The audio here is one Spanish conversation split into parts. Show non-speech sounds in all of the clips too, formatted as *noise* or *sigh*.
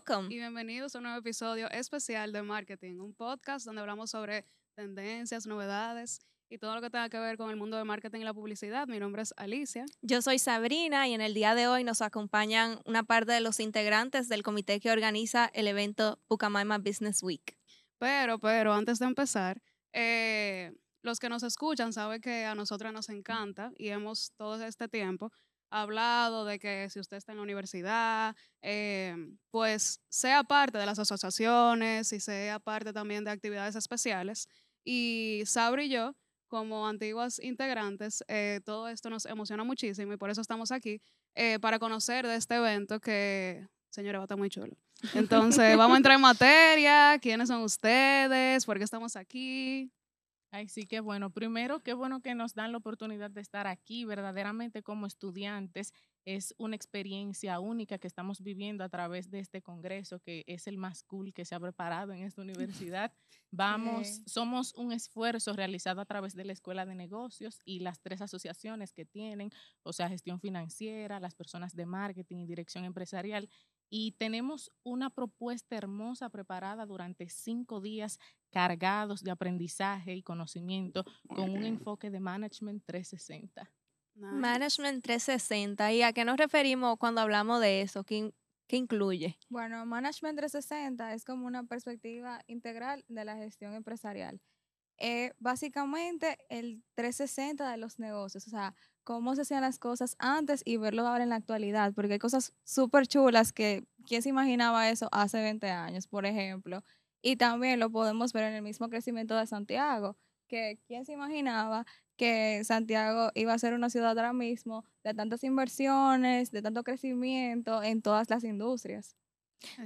welcome. Y bienvenidos a un nuevo episodio especial de Marketing, un podcast donde hablamos sobre tendencias, novedades y todo lo que tenga que ver con el mundo del marketing y la publicidad. Mi nombre es Alicia. Yo soy Sabrina y en el día de hoy nos acompañan una parte de los integrantes del comité que organiza el evento Pucamaima Business Week. Pero, pero, antes de empezar, eh, los que nos escuchan saben que a nosotras nos encanta y hemos todo este tiempo hablado de que si usted está en la universidad, eh, pues sea parte de las asociaciones y sea parte también de actividades especiales. Y Sabri y yo, como antiguas integrantes, eh, todo esto nos emociona muchísimo y por eso estamos aquí, eh, para conocer de este evento que, señora, va a estar muy chulo. *laughs* Entonces, vamos a entrar en materia, quiénes son ustedes, por qué estamos aquí. Ay, sí, qué bueno. Primero, qué bueno que nos dan la oportunidad de estar aquí verdaderamente como estudiantes. Es una experiencia única que estamos viviendo a través de este congreso, que es el más cool que se ha preparado en esta *laughs* universidad. Vamos, somos un esfuerzo realizado a través de la Escuela de Negocios y las tres asociaciones que tienen, o sea, gestión financiera, las personas de marketing y dirección empresarial, y tenemos una propuesta hermosa preparada durante cinco días cargados de aprendizaje y conocimiento con un enfoque de Management 360. Management 360. ¿Y a qué nos referimos cuando hablamos de eso? ¿Qué, ¿Qué, incluye? Bueno, Management 360 es como una perspectiva integral de la gestión empresarial. Eh, básicamente el 360 de los negocios, o sea, cómo se hacían las cosas antes y verlo ahora en la actualidad, porque hay cosas súper chulas que, ¿quién se imaginaba eso hace 20 años, por ejemplo? Y también lo podemos ver en el mismo crecimiento de Santiago, que ¿quién se imaginaba que Santiago iba a ser una ciudad ahora mismo de tantas inversiones, de tanto crecimiento en todas las industrias?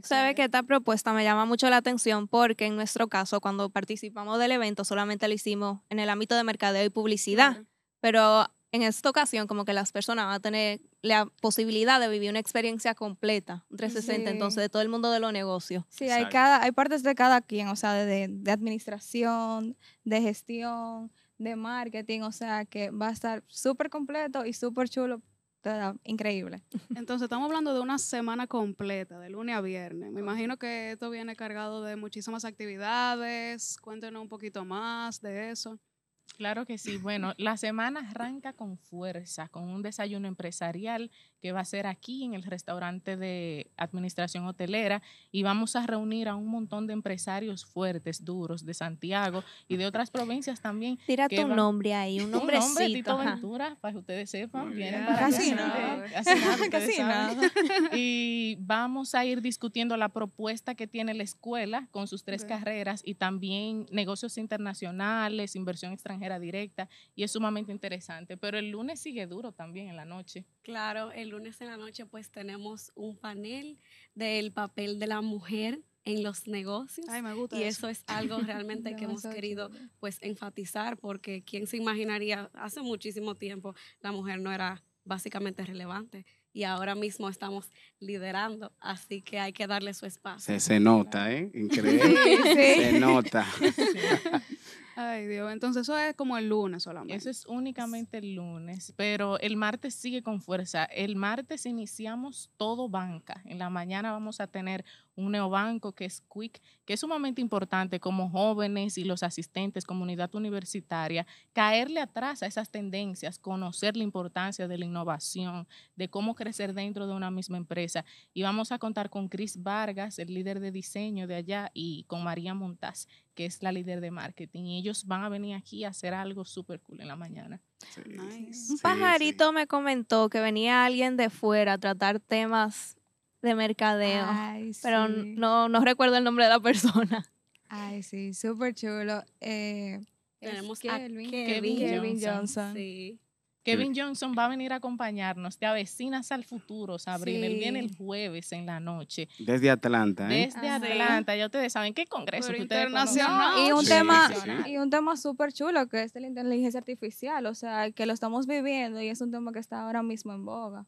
Sabe que esta propuesta me llama mucho la atención porque en nuestro caso, cuando participamos del evento, solamente lo hicimos en el ámbito de mercadeo y publicidad. Pero en esta ocasión, como que las personas van a tener la posibilidad de vivir una experiencia completa, 360, entonces, de todo el mundo de los negocios. Sí, hay, cada, hay partes de cada quien, o sea, de, de administración, de gestión, de marketing, o sea, que va a estar súper completo y súper chulo increíble. *laughs* Entonces, estamos hablando de una semana completa, de lunes a viernes. Me imagino que esto viene cargado de muchísimas actividades. Cuéntenos un poquito más de eso. Claro que sí. Bueno, la semana arranca con fuerza, con un desayuno empresarial que va a ser aquí en el restaurante de administración hotelera y vamos a reunir a un montón de empresarios fuertes, duros de Santiago y de otras provincias también. Tira tu nombre ahí, un nombrecito. *laughs* Un nombre, Tito Ventura, para que ustedes sepan. Vienen para *laughs* casi nada. Casi nada. Casi *laughs* nada. Y vamos a ir discutiendo la propuesta que tiene la escuela con sus tres carreras y también negocios internacionales, inversión extranjera directa y es sumamente interesante. Pero el lunes sigue duro también en la noche. Claro, el lunes en la noche pues tenemos un panel del papel de la mujer en los negocios. Ay, me gusta y eso, es *laughs* algo realmente que hemos querido pues enfatizar porque quién se imaginaría hace muchísimo tiempo la mujer no era básicamente relevante y ahora mismo estamos liderando, así que hay que darle su espacio. Se, nota, ¿eh? *laughs* Increíble. Se nota. Ay, Dios. Entonces eso es como el lunes solamente. Eso es únicamente el lunes, pero el martes sigue con fuerza. El martes iniciamos todo banca. En la mañana vamos a tener un neobanco que es Quick, que es sumamente importante como jóvenes y los asistentes, comunidad universitaria, caerle atrás a esas tendencias, conocer la importancia de la innovación, de cómo crecer dentro de una misma empresa. Y vamos a contar con Chris Vargas, el líder de diseño de allá, y con María Montaz, que es la líder de marketing. Y ellos van a venir aquí a hacer algo súper cool en la mañana. Un pajarito me comentó que venía alguien de fuera a tratar temas de mercadeo, pero no, no recuerdo el nombre de la persona. Ay, sí, súper chulo. Eh, Tenemos a Kevin, Kevin, Johnson. Kevin Johnson va a venir a acompañarnos. Te avecinas al futuro, Sabrina. Él viene el jueves en la noche. Desde Atlanta, ¿eh? Desde Atlanta. Ya ustedes saben qué congreso que internacional. y un tema y un tema súper chulo que es la inteligencia artificial. O sea, que lo estamos viviendo y es un tema que está ahora mismo en boga.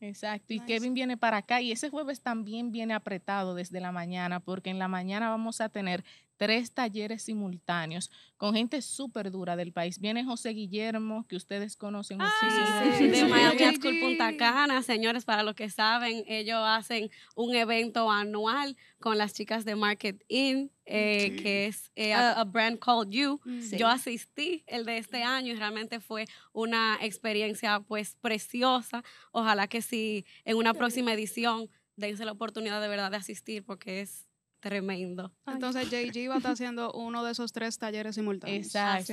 Exacto, y Kevin viene para acá y ese jueves también viene apretado desde la mañana porque en la mañana vamos a tener tres talleres simultáneos con gente súper dura del país. Viene José Guillermo, que ustedes conocen muchísimo. de Miami School Punta Cana, señores, para los que saben, ellos hacen un evento anual con las chicas de Market Inn, eh, que es eh, a, brand called You. Yo asistí el de este año y realmente fue una experiencia pues preciosa. Ojalá que si en una próxima edición dense la oportunidad de verdad de asistir porque es Tremendo. Entonces JG va a estar haciendo uno de esos tres talleres simultáneos. Exacto.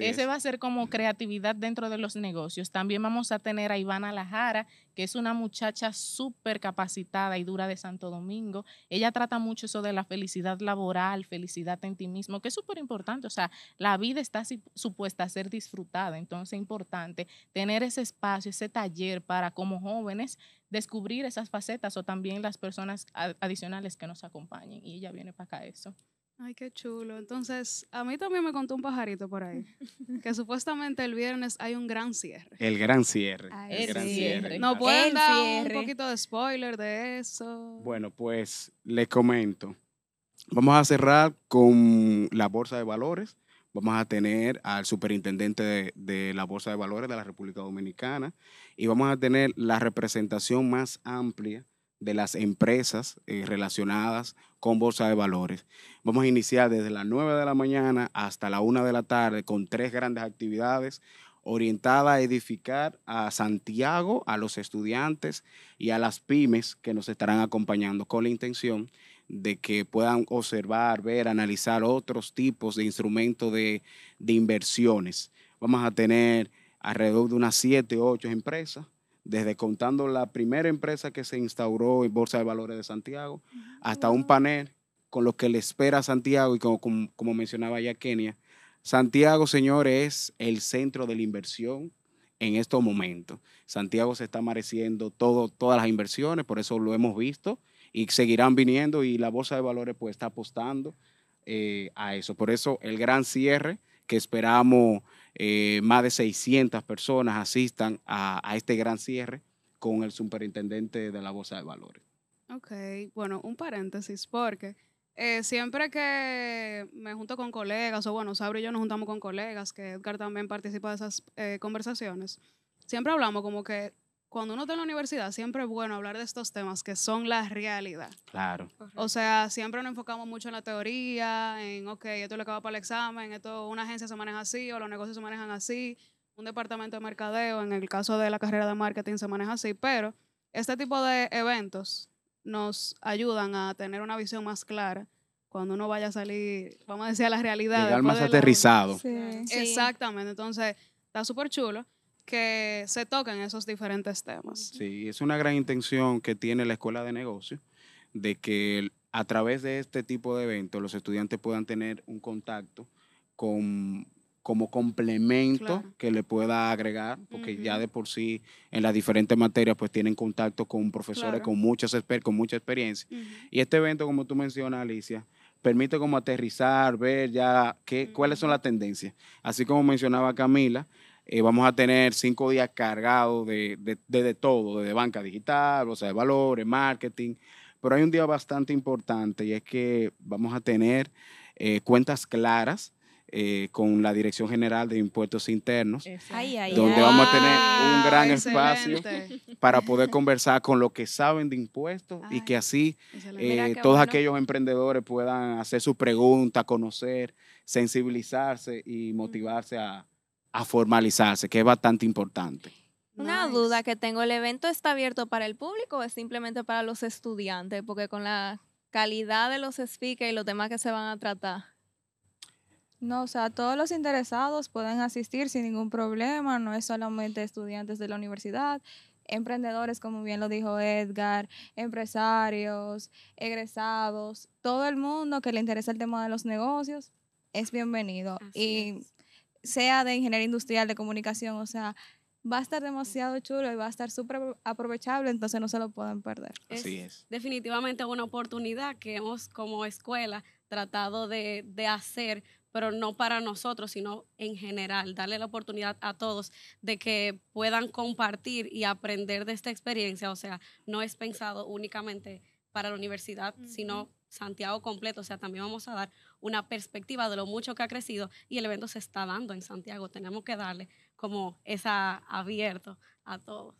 Ese va a ser como creatividad dentro de los negocios. También vamos a tener a Ivana Lajara, que es una muchacha súper capacitada y dura de Santo Domingo. Ella trata mucho eso de la felicidad laboral, felicidad en ti mismo, que es súper importante. O sea, la vida está supuesta a ser disfrutada. Entonces es importante tener ese espacio, ese taller para como jóvenes descubrir esas facetas o también las personas adicionales que nos acompañen. Y ella viene para acá eso. Ay, qué chulo. Entonces, a mí también me contó un pajarito por ahí, que *laughs* supuestamente el viernes hay un gran cierre. El gran cierre. el, gran cierre. ¿No pueden dar un poquito de spoiler de eso? Bueno, pues les comento. Vamos a cerrar con la Bolsa de Valores vamos a tener al superintendente de, la Bolsa de Valores de la República Dominicana y vamos a tener la representación más amplia de las empresas eh, relacionadas con Bolsa de Valores. Vamos a iniciar desde las 9 de la mañana hasta la 1 de la tarde con tres grandes actividades orientadas a edificar a Santiago, a los estudiantes y a las pymes que nos estarán acompañando con la intención de que puedan observar, ver, analizar otros tipos de instrumentos de, inversiones. Vamos a tener alrededor de unas siete, ocho empresas, desde contando la primera empresa que se instauró en Bolsa de Valores de Santiago, hasta un panel con lo que le espera a Santiago y como, como, mencionaba ya Kenia. Santiago, señores, es el centro de la inversión en estos momentos. Santiago se está mereciendo todo, todas las inversiones, por eso lo hemos visto y seguirán viniendo y la Bolsa de Valores pues está apostando eh, a eso. Por eso el gran cierre que esperamos eh, más de 600 personas asistan a, este gran cierre con el superintendente de la Bolsa de Valores. Ok, bueno, un paréntesis, porque eh, siempre que me junto con colegas, o bueno, Sabri y yo nos juntamos con colegas, que Edgar también participa de esas conversaciones, siempre hablamos como que cuando uno está en la universidad, siempre es bueno hablar de estos temas que son la realidad. Claro. O sea, siempre nos enfocamos mucho en la teoría, en, ok, esto le acaba para el examen, esto, una agencia se maneja así, o los negocios se manejan así, un departamento de mercadeo, en el caso de la carrera de marketing, se maneja así, pero este tipo de eventos nos ayudan a tener una visión más clara cuando uno vaya a salir, vamos a decir, a la realidad. Llegar más aterrizado. Sí. Exactamente, entonces está súper chulo que se toquen esos diferentes temas. Sí, es una gran intención que tiene la Escuela de Negocios de que a través de este tipo de eventos los estudiantes puedan tener un contacto con como complemento que le pueda agregar, porque ya de por sí en las diferentes materias pues tienen contacto con profesores con, muchas, con mucha experiencia. Y este evento, como tú mencionas, Alicia, permite como aterrizar, ver ya qué, cuáles son las tendencias. Así como mencionaba Camila, eh, vamos a tener cinco días cargados de, de, todo, de banca digital, o sea, de valores, marketing. Pero hay un día bastante importante y es que vamos a tener eh, cuentas claras eh, con la Dirección General de Impuestos Internos, donde vamos a tener un gran espacio para *laughs* poder conversar con los que saben de impuestos y que así todos aquellos emprendedores puedan hacer su pregunta, conocer, sensibilizarse y motivarse a, a formalizarse, que es bastante importante. Una duda que tengo, ¿el evento está abierto para el público o es simplemente para los estudiantes? Porque con la calidad de los speakers y los temas que se van a tratar. No, o sea, todos los interesados pueden asistir sin ningún problema, no es solamente estudiantes de la universidad, emprendedores, como bien lo dijo Edgar, empresarios, egresados, todo el mundo que le interesa el tema de los negocios es bienvenido. y sea de ingeniería industrial, de comunicación, o sea, va a estar demasiado chulo y va a estar súper aprovechable, entonces no se lo pueden perder. Así es. Definitivamente una oportunidad que hemos como escuela tratado de, de, hacer, pero no para nosotros, sino en general, darle la oportunidad a todos de que puedan compartir y aprender de esta experiencia. O sea, no es pensado únicamente para la universidad, sino Santiago completo, o sea, también vamos a dar una perspectiva de lo mucho que ha crecido y el evento se está dando en Santiago. Tenemos que darle como esa abierto a todos.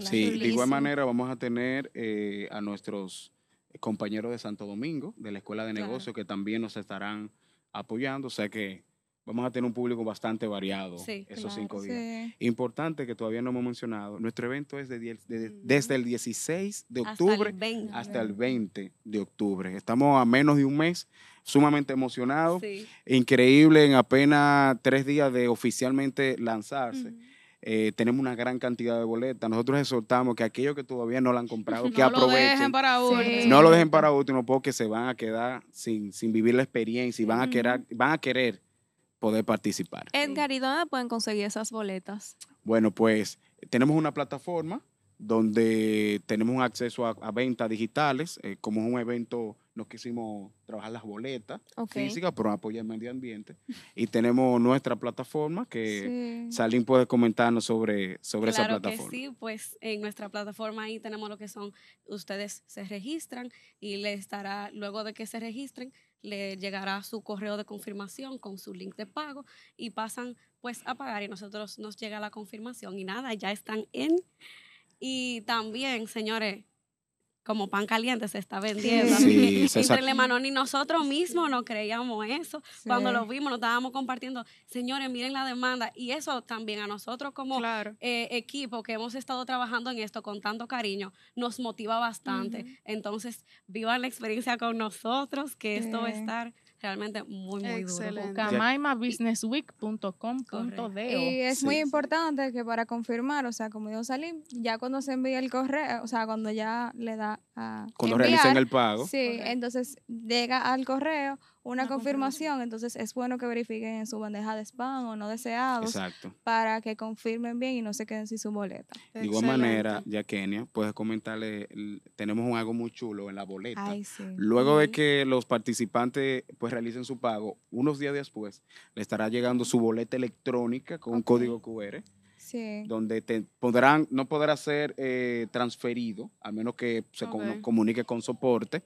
Sí, de igual manera vamos a tener eh, a nuestros compañeros de Santo Domingo, de la Escuela de Negocios, que también nos estarán apoyando, o sea que vamos a tener un público bastante variado esos cinco días. Importante que todavía no hemos mencionado, nuestro evento es de, desde el 16 de octubre hasta el 20, de octubre. Estamos a menos de un mes, sumamente emocionados, increíble en apenas tres días de oficialmente lanzarse. Eh, tenemos una gran cantidad de boletas. Nosotros exhortamos que aquellos que todavía no la han *laughs* comprado, que aprovechen. No lo dejen para último. No lo dejen para último porque se van a quedar sin, sin vivir la experiencia y van a querer, van a querer poder participar. Edgar, ¿y dónde pueden conseguir esas boletas? Bueno, pues tenemos una plataforma donde tenemos un acceso a, ventas digitales, eh, como es un evento, nos quisimos trabajar las boletas físicas, pero apoyar el medio ambiente. Y tenemos nuestra plataforma que Salim puede comentarnos sobre, sobre esa plataforma. Que sí, pues en nuestra plataforma ahí tenemos lo que son, ustedes se registran y le estará, luego de que se registren, le llegará su correo de confirmación con su link de pago y pasan pues a pagar y nosotros nos llega la confirmación y nada, ya están en. Y también, señores, como pan caliente se está vendiendo. Sí, *laughs* Entre Manon y nosotros mismos no creíamos eso. Cuando lo vimos, nos estábamos compartiendo, señores, miren la demanda. Y eso también a nosotros como eh, equipo que hemos estado trabajando en esto con tanto cariño, nos motiva bastante. Entonces, vivan la experiencia con nosotros, que esto va a estar realmente muy, muy Excelente. duro. Camaimabusinessweek.com.de Y es muy importante que para confirmar, o sea, como dijo Salim, ya cuando se envía el correo, o sea, cuando ya le da a. Cuando realicen el pago. Sí, entonces llega al correo una, confirmación, entonces es bueno que verifiquen en su bandeja de spam o no deseados para que confirmen bien y no se queden sin su boleta. De igual manera, ya Kenia, puedes comentarle, tenemos un algo muy chulo en la boleta. Luego de que los participantes pues realicen su pago, unos días después le estará llegando su boleta electrónica con un código QR. donde te podrán, no podrá ser eh, transferido, a menos que se comunique con soporte,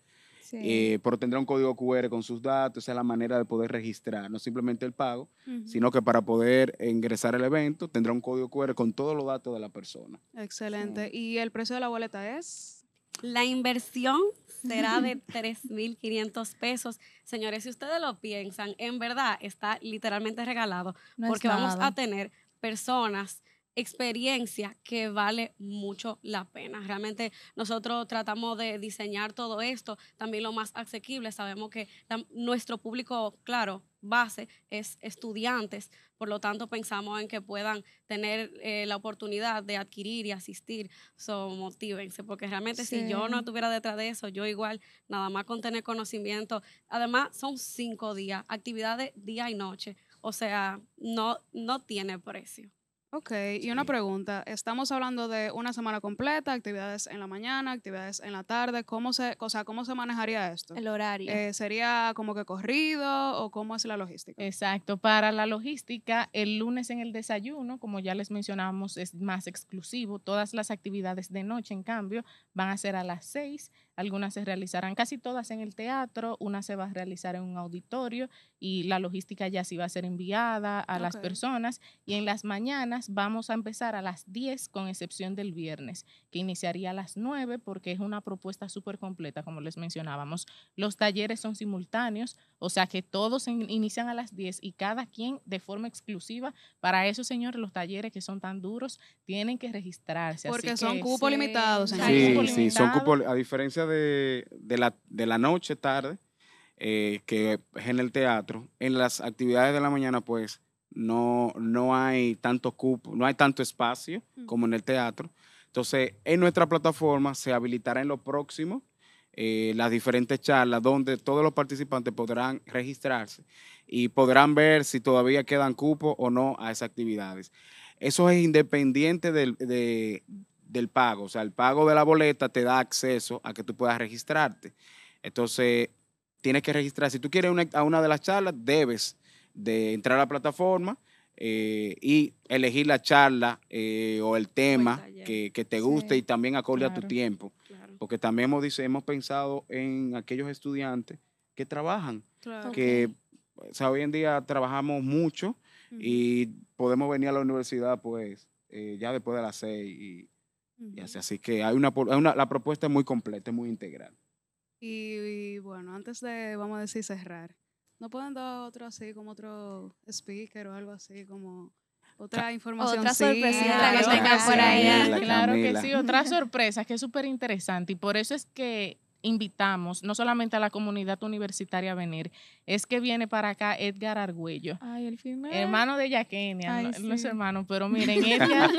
eh, pero tendrá un código QR con sus datos, esa es la manera de poder registrar, no simplemente el pago, sino que para poder ingresar al evento tendrá un código QR con todos los datos de la persona. Excelente. ¿Y el precio de la boleta es? La inversión será de *laughs* 3.500 pesos. Señores, si ustedes lo piensan, en verdad está literalmente regalado, porque vamos a tener personas experiencia que vale mucho la pena. Realmente nosotros tratamos de diseñar todo esto también lo más asequible. Sabemos que nuestro público, claro, base es estudiantes, por lo tanto pensamos en que puedan tener eh, la oportunidad de adquirir y asistir. So, motívense, porque realmente si yo no estuviera detrás de eso, yo igual nada más con tener conocimiento. Además, son cinco días, actividades día y noche. O sea, no, no tiene precio. Ok, y una pregunta. Estamos hablando de una semana completa, actividades en la mañana, actividades en la tarde. ¿Cómo se, o sea, ¿cómo se manejaría esto? El horario. Eh, ¿Sería como que corrido o cómo es la logística? Exacto. Para la logística, el lunes en el desayuno, como ya les mencionamos, es más exclusivo. Todas las actividades de noche, en cambio, van a ser a las seis algunas se realizarán casi todas en el teatro, una se va a realizar en un auditorio y la logística ya sí va a ser enviada a las personas. Y en las mañanas vamos a empezar a las 10, con excepción del viernes, que iniciaría a las 9 porque es una propuesta súper completa, como les mencionábamos. Los talleres son simultáneos, o sea que todos inician a las 10 y cada quien de forma exclusiva. Para eso, señores, los talleres que son tan duros tienen que registrarse. Porque son cupos limitados. Sí, sí, son cupos, a diferencia de, la, de la noche, tarde, eh, que es en el teatro, en las actividades de la mañana, pues no, no hay tanto cupo, no hay tanto espacio mm. como en el teatro. Entonces, en nuestra plataforma se habilitará en lo próximo eh, las diferentes charlas donde todos los participantes podrán registrarse y podrán ver si todavía quedan cupos o no a esas actividades. Eso es independiente del, de, del pago. O sea, el pago de la boleta te da acceso a que tú puedas registrarte. Entonces, tienes que registrar. Si tú quieres una, a una de las charlas, debes de entrar a la plataforma eh, y elegir la charla eh, o el tema que, te guste y también acorde a tu tiempo. Porque porque también hemos, dice, hemos pensado en aquellos estudiantes que trabajan, Claro. que o sea, hoy en día trabajamos mucho y podemos venir a la universidad pues eh, ya después de las seis y, y así. Así que hay una, po- hay una- la propuesta es muy completa, es muy integral. Y, y bueno, antes de, vamos a decir, cerrar, ¿no pueden dar otro así, como otro speaker o algo así, como otra información? Otra sorpresita Claro, que tengan por ahí. Claro que sí, otra sorpresa que es súper interesante y por eso es que invitamos no solamente a la comunidad universitaria a venir, es que viene para acá Edgar Argüello. Ay, el final. Hermano de Yakenia, Ay, no, no es sí. hermano, pero *laughs* miren, Edgar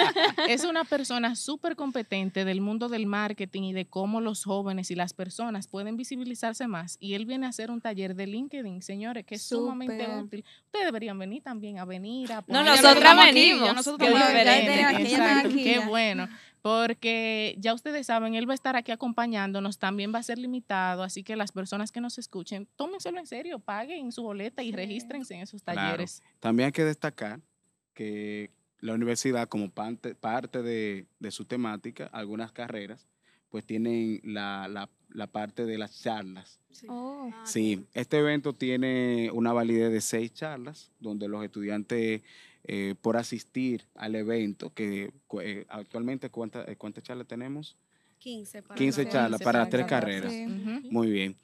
es una persona súper competente del mundo del marketing y de cómo los jóvenes y las personas pueden visibilizarse más. Y él viene a hacer un taller de LinkedIn, señores, que es sumamente útil. Ustedes deberían venir también a venir a No, poner- nosotras aquí, venimos. nosotros aquí. Exacto, aquí qué bueno. Porque ya ustedes saben, él va a estar aquí acompañándonos, también va a ser limitado, así que las personas que nos escuchen, tómenselo en serio, paguen su boleta y regístrense en esos Claro. talleres. También hay que destacar que la universidad, como parte, parte de, de su temática, algunas carreras, pues tienen la, la- la parte de las charlas. Oh. Ah, Sí, este evento tiene una validez de seis charlas, donde los estudiantes, eh, por asistir al evento, que eh, actualmente, ¿cuántas, eh, ¿cuántas charlas tenemos? 15 para 15 cada- charlas para tres carreras. Sí. Muy bien.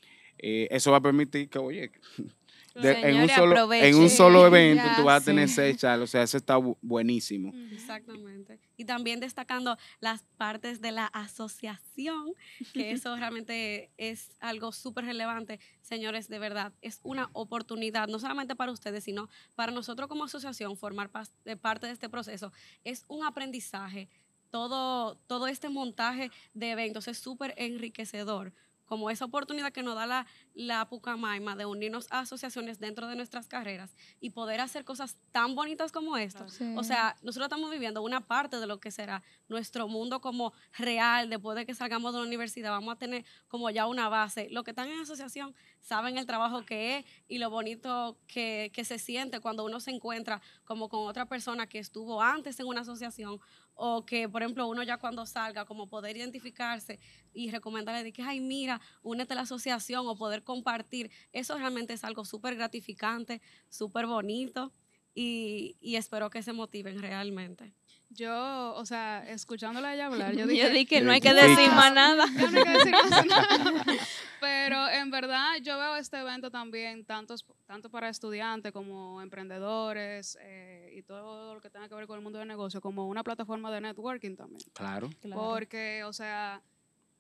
Eh, eso va a permitir que, oye, *laughs* de- en, un solo, en un solo *laughs* evento Ya, tú vas a tener sí. seis charlas, o sea, eso está bu- buenísimo. Exactamente. Y también destacando las partes de la asociación, que *laughs* eso realmente es algo súper relevante. Señores, de verdad, es una oportunidad, no solamente para ustedes, sino para nosotros como asociación formar de parte de este proceso. Es un aprendizaje. Todo, todo este montaje de eventos es súper enriquecedor como esa oportunidad que nos da la, la Pucamaima de unirnos a asociaciones dentro de nuestras carreras y poder hacer cosas tan bonitas como esto. Sí. O sea, nosotros estamos viviendo una parte de lo que será nuestro mundo como real, después de que salgamos de la universidad, vamos a tener como ya una base. Los que están en asociación saben el trabajo que es y lo bonito que, que se siente cuando uno se encuentra como con otra persona que estuvo antes en una asociación o que, por ejemplo, uno ya cuando salga, como poder identificarse y recomendarle de que, ay, mira, únete a la asociación o poder compartir, eso realmente es algo súper gratificante, súper bonito y, y espero que se motiven realmente. Yo, o sea, escuchándola a ella hablar, yo *laughs* Yo dije, dije que no hay que Identifica. decir más nada. Ya *laughs* no hay que decir más nada. *laughs* Pero en verdad yo veo este evento también tantos, tanto para estudiantes como emprendedores eh, y todo lo que tenga que ver con el mundo del negocio como una plataforma de networking también. Claro. Porque, o sea,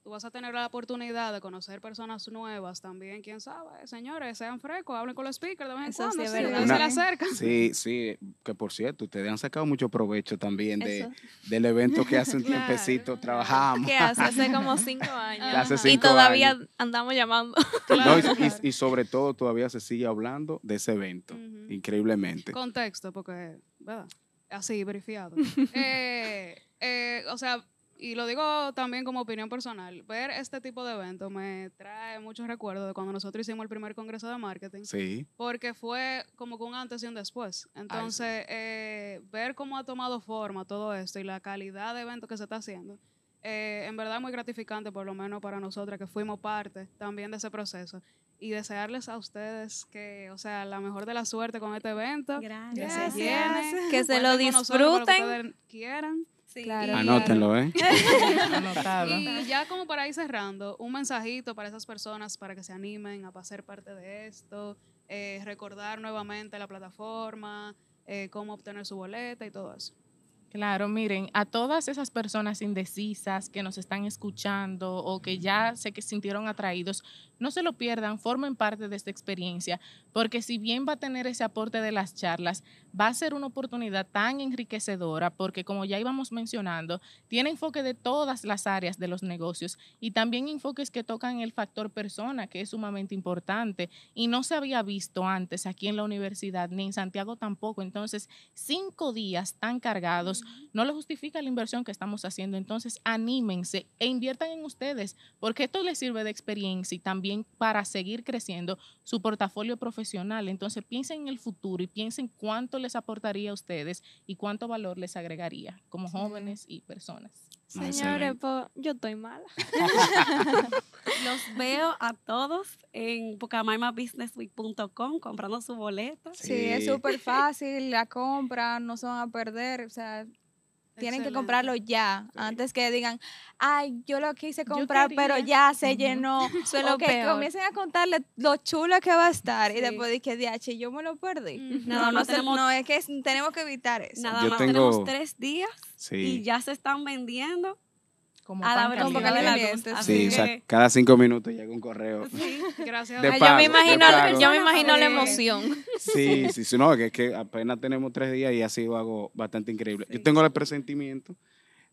tú vas a tener la oportunidad de conocer personas nuevas también, quién sabe. Señores, sean frescos, hablen con los speakers de vez en Eso cuando. sí se le acercan. Sí, sí, que por cierto, ustedes han sacado mucho provecho también de, del evento que hace un *laughs* Claro. tiempecito trabajamos. que hace hace *laughs* como cinco años. Hace y todavía años. andamos llamando. No, y, y- y sobre todo todavía se sigue hablando de ese evento, Ujú. increíblemente. Contexto, porque, ¿verdad? Así, verificado. *laughs* Eh, eh, o sea, y lo digo también como opinión personal, ver este tipo de eventos me trae muchos recuerdos de cuando nosotros hicimos el primer congreso de marketing, Sí, porque fue como que un antes y un después. Entonces, eh, ver cómo ha tomado forma todo esto y la calidad de evento que se está haciendo, eh, en verdad es muy gratificante, por lo menos para nosotras que fuimos parte también de ese proceso. Y desearles a ustedes que, o sea, la mejor de la suerte con este evento. Que Gracias. se llene. Que se lo que disfruten. ustedes quieran. Sí, Claro. y- anótenlo, ¿eh? *laughs* Anotado. Y ya como para ir cerrando, un mensajito para esas personas para que se animen a ser parte de esto, eh, recordar nuevamente la plataforma, eh, cómo obtener su boleta y todo eso. Claro, miren, a todas esas personas indecisas que nos están escuchando o que ya sé que sintieron atraídos, no se lo pierdan, formen parte de esta experiencia, porque si bien va a tener ese aporte de las charlas, va a ser una oportunidad tan enriquecedora, porque como ya íbamos mencionando, tiene enfoque de todas las áreas de los negocios y también enfoques que tocan el factor persona, que es sumamente importante y no se había visto antes aquí en la universidad, ni en Santiago tampoco. Entonces, cinco días tan cargados no le justifica la inversión que estamos haciendo. Entonces, anímense e inviertan en ustedes, porque esto les sirve de experiencia y también para seguir creciendo su portafolio profesional. Entonces, piensen en el futuro y piensen cuánto les aportaría a ustedes y cuánto valor les agregaría como jóvenes y personas. Señores, pues yo estoy mala. *laughs* Los veo a todos en pucamaimabusinessweek.com comprando su boleta. Sí, es Sí. súper fácil, la compra, no se van a perder, o sea, tienen que comprarlo ya, Sí. antes que digan, ay, yo lo quise comprar, pero quería". ya se Ujú. llenó. *laughs* Eso es lo o que peor. comiencen a contarle lo chulo que va a estar y Sí. después de que DH, yo me lo perdí. Nada no, más tenemos- no, es que tenemos que evitar eso. Nada Yo más tengo- tenemos tres días y Sí. ya se están vendiendo Como a la caliente. de caliente, Sí, o sea, cada cinco minutos llega un correo. sí. Gracias De yo me pago, de yo me imagino la Sí. emoción. Sí, sí, sí, no, que es que apenas tenemos tres días y ha sido algo bastante increíble. Yo Sí. tengo el presentimiento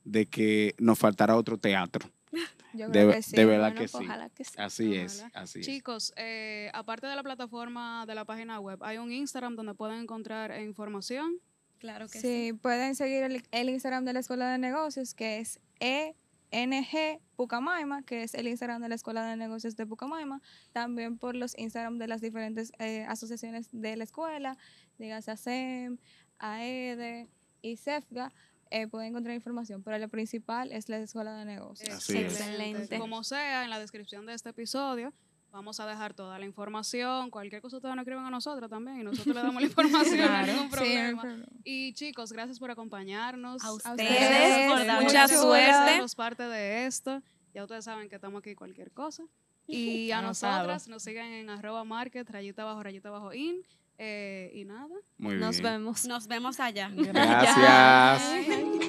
de que nos faltará otro teatro. *laughs* Yo De, creo de que sí. verdad Bueno, que sí. Ojalá que sí. Así es, así. Chicos, eh, aparte de la plataforma de la página web, hay un Instagram donde pueden encontrar información. Claro que sí. Sí, pueden seguir el, el Instagram de la Escuela de Negocios, que es ENG Pucamaima, que es el Instagram de la Escuela de Negocios de Pucamaima. También por los Instagram de las diferentes eh, asociaciones de la escuela, dígase ASEM, AEDE y CEFGA, eh, pueden encontrar información. Pero lo principal es la Escuela de Negocios. Así es. Excelente. Como sea, en la descripción de este episodio vamos a dejar toda la información. Cualquier cosa ustedes nos escriban a nosotros también y nosotros le damos la *laughs* información, no Claro. no problema. Y chicos, gracias por acompañarnos. A A ustedes, ustedes, por mucha suerte. por parte de esto. Ya ustedes saben que estamos aquí cualquier cosa. Y *laughs* a Anotado. nosotras nos siguen en arroba market, rayita abajo, rayita abajo in. Eh, y nada. Muy Nos bien. vemos. Nos vemos allá. Gracias.